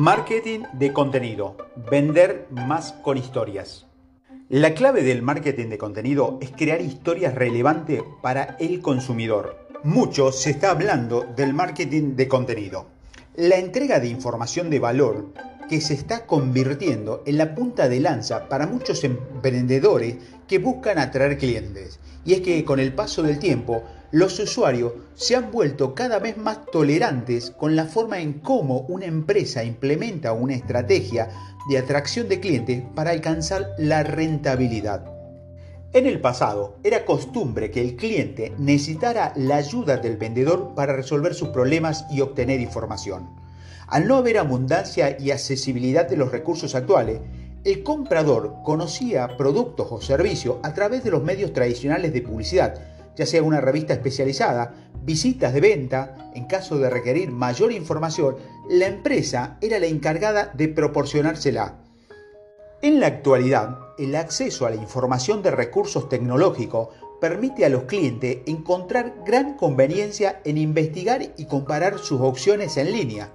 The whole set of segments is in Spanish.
Marketing de contenido. Vender más con historias. La clave del marketing de contenido es crear historias relevantes para el consumidor. Mucho se está hablando del marketing de contenido. La entrega de información de valor que se está convirtiendo en la punta de lanza para muchos emprendedores que buscan atraer clientes. Y es que con el paso del tiempo, los usuarios se han vuelto cada vez más tolerantes con la forma en cómo una empresa implementa una estrategia de atracción de clientes para alcanzar la rentabilidad. En el pasado era costumbre que el cliente necesitara la ayuda del vendedor para resolver sus problemas y obtener información. Al no haber abundancia y accesibilidad de los recursos actuales, el comprador conocía productos o servicios a través de los medios tradicionales de publicidad, ya sea una revista especializada, visitas de venta, en caso de requerir mayor información, la empresa era la encargada de proporcionársela. En la actualidad, el acceso a la información de recursos tecnológicos permite a los clientes encontrar gran conveniencia en investigar y comparar sus opciones en línea,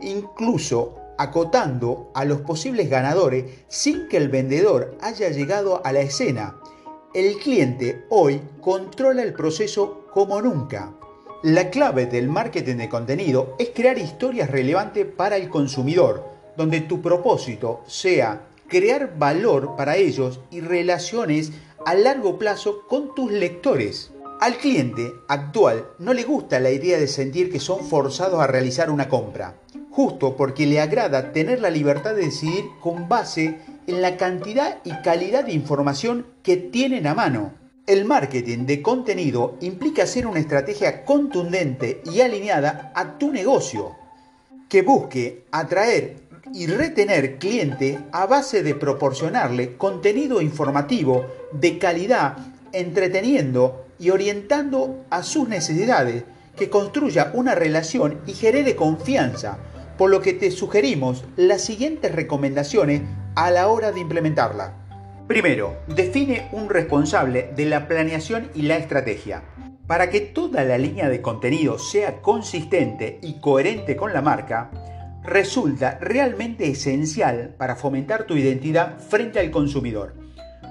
incluso acotando a los posibles ganadores sin que el vendedor haya llegado a la escena el cliente hoy controla el proceso como nunca. La clave del marketing de contenido es crear historias relevantes para el consumidor, donde tu propósito sea crear valor para ellos y relaciones a largo plazo con tus lectores. Al cliente actual no le gusta la idea de sentir que son forzados a realizar una compra, justo porque le agrada tener la libertad de decidir con base en la cantidad y calidad de información que tienen a mano. El marketing de contenido implica hacer una estrategia contundente y alineada a tu negocio, que busque atraer y retener cliente a base de proporcionarle contenido informativo de calidad, entreteniendo y orientando a sus necesidades, que construya una relación y genere confianza, por lo que te sugerimos las siguientes recomendaciones a la hora de implementarla. Primero, define un responsable de la planeación y la estrategia. Para que toda la línea de contenido sea consistente y coherente con la marca, resulta realmente esencial para fomentar tu identidad frente al consumidor.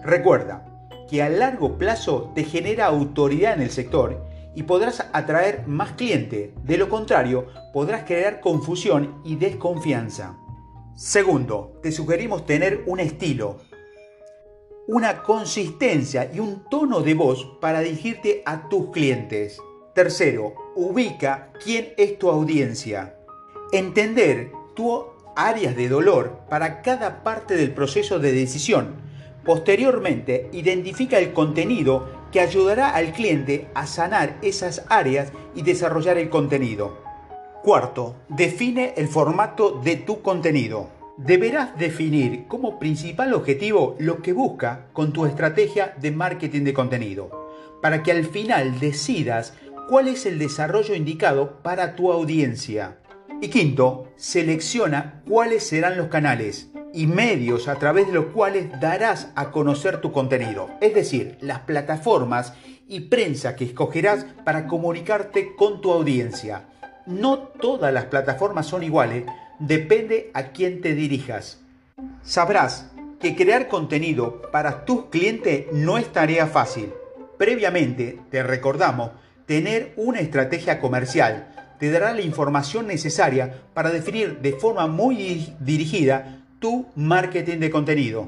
Recuerda que a largo plazo te genera autoridad en el sector y podrás atraer más clientes. De lo contrario, podrás crear confusión y desconfianza. Segundo, te sugerimos tener un estilo, una consistencia y un tono de voz para dirigirte a tus clientes. Tercero, ubica quién es tu audiencia. Entender tus áreas de dolor para cada parte del proceso de decisión. Posteriormente, identifica el contenido que ayudará al cliente a sanar esas áreas y desarrollar el contenido. Cuarto, define el formato de tu contenido. Deberás definir como principal objetivo lo que busca con tu estrategia de marketing de contenido, para que al final decidas cuál es el desarrollo indicado para tu audiencia. Y quinto, selecciona cuáles serán los canales y medios a través de los cuales darás a conocer tu contenido, es decir, las plataformas y prensa que escogerás para comunicarte con tu audiencia. No todas las plataformas son iguales, depende a quién te dirijas. Sabrás que crear contenido para tus clientes no es tarea fácil. Previamente, te recordamos, tener una estrategia comercial te dará la información necesaria para definir de forma muy dirigida tu marketing de contenido.